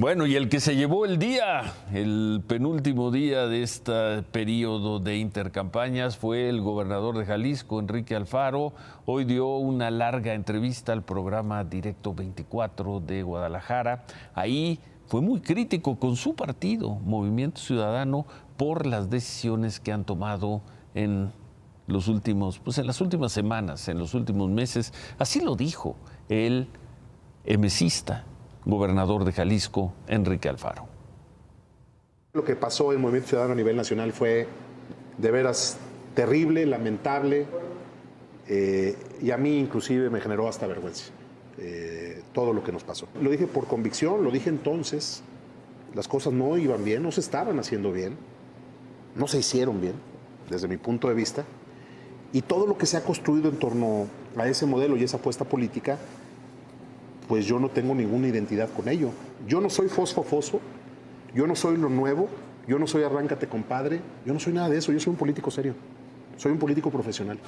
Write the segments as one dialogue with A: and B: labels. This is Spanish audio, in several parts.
A: Bueno, y el que se llevó el día, el penúltimo día de este periodo de intercampañas fue el gobernador de Jalisco, Enrique Alfaro. Hoy dio una larga entrevista al programa Directo 24 de Guadalajara. Ahí fue muy crítico con su partido, Movimiento Ciudadano, por las decisiones que han tomado en los últimos, pues en las últimas semanas, en los últimos meses. Así lo dijo el emesista gobernador de Jalisco, Enrique Alfaro.
B: Lo que pasó en Movimiento Ciudadano a nivel nacional fue de veras terrible, lamentable, eh, y a mí inclusive me generó hasta vergüenza eh, todo lo que nos pasó. Lo dije por convicción, lo dije entonces, las cosas no iban bien, no se estaban haciendo bien, no se hicieron bien, desde mi punto de vista, y todo lo que se ha construido en torno a ese modelo y esa apuesta política pues yo no tengo ninguna identidad con ello. Yo no soy fosfofoso, yo no soy lo nuevo, yo no soy arráncate compadre, yo no soy nada de eso, yo soy un político serio, soy un político profesional.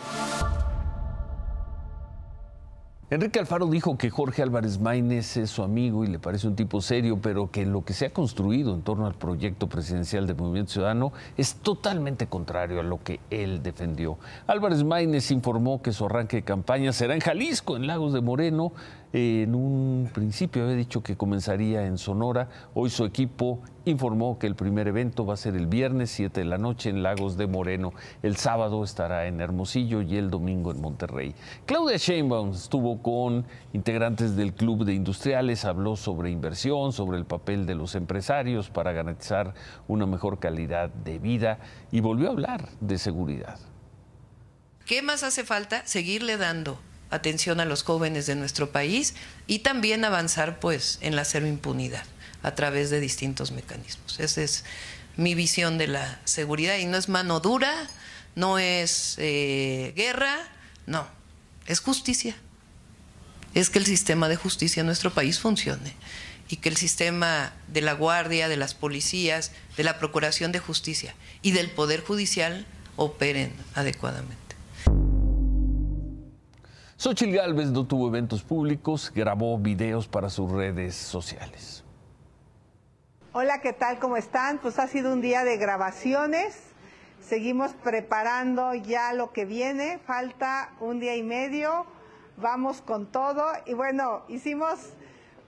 A: Enrique Alfaro dijo que Jorge Álvarez Maínez es su amigo y le parece un tipo serio, pero que lo que se ha construido en torno al proyecto presidencial de Movimiento Ciudadano es totalmente contrario a lo que él defendió. Álvarez Maínez informó que su arranque de campaña será en Jalisco, en Lagos de Moreno, en un principio había dicho que comenzaría en Sonora. Hoy su equipo informó que el primer evento va a ser el viernes 7 de la noche en Lagos de Moreno. El sábado estará en Hermosillo y el domingo en Monterrey. Claudia Sheinbaum estuvo con integrantes del Club de Industriales, habló sobre inversión, sobre el papel de los empresarios para garantizar una mejor calidad de vida y volvió a hablar de seguridad.
C: ¿Qué más hace falta? Seguirle dando atención a los jóvenes de nuestro país y también avanzar pues en la cero impunidad a través de distintos mecanismos. Esa es mi visión de la seguridad y no es mano dura, no es eh, guerra, no, es justicia. Es que el sistema de justicia en nuestro país funcione y que el sistema de la guardia, de las policías, de la procuración de justicia y del poder judicial operen adecuadamente.
A: Xochitl Gálvez no tuvo eventos públicos, grabó videos para sus redes sociales.
D: Hola, ¿qué tal? ¿Cómo están? Pues ha sido un día de grabaciones. Seguimos preparando ya lo que viene. Falta un día y medio. Vamos con todo. Y bueno, hicimos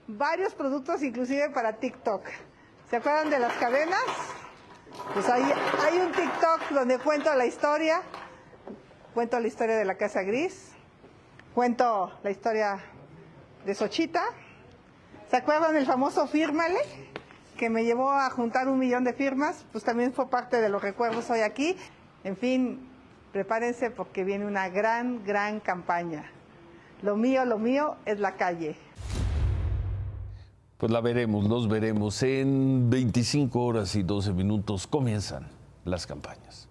D: varios productos inclusive para TikTok. ¿Se acuerdan de las cadenas? Pues hay, hay un TikTok donde cuento la historia. Cuento la historia de la Casa Gris Cuento la historia de Sochita. ¿Se acuerdan del famoso Fírmale? Que me llevó a juntar un millón de firmas. Pues también fue parte de los recuerdos hoy aquí. En fin, prepárense porque viene una gran, gran campaña. Lo mío, lo mío es la calle.
A: Pues la veremos, los veremos. En 25 horas y 12 minutos comienzan las campañas.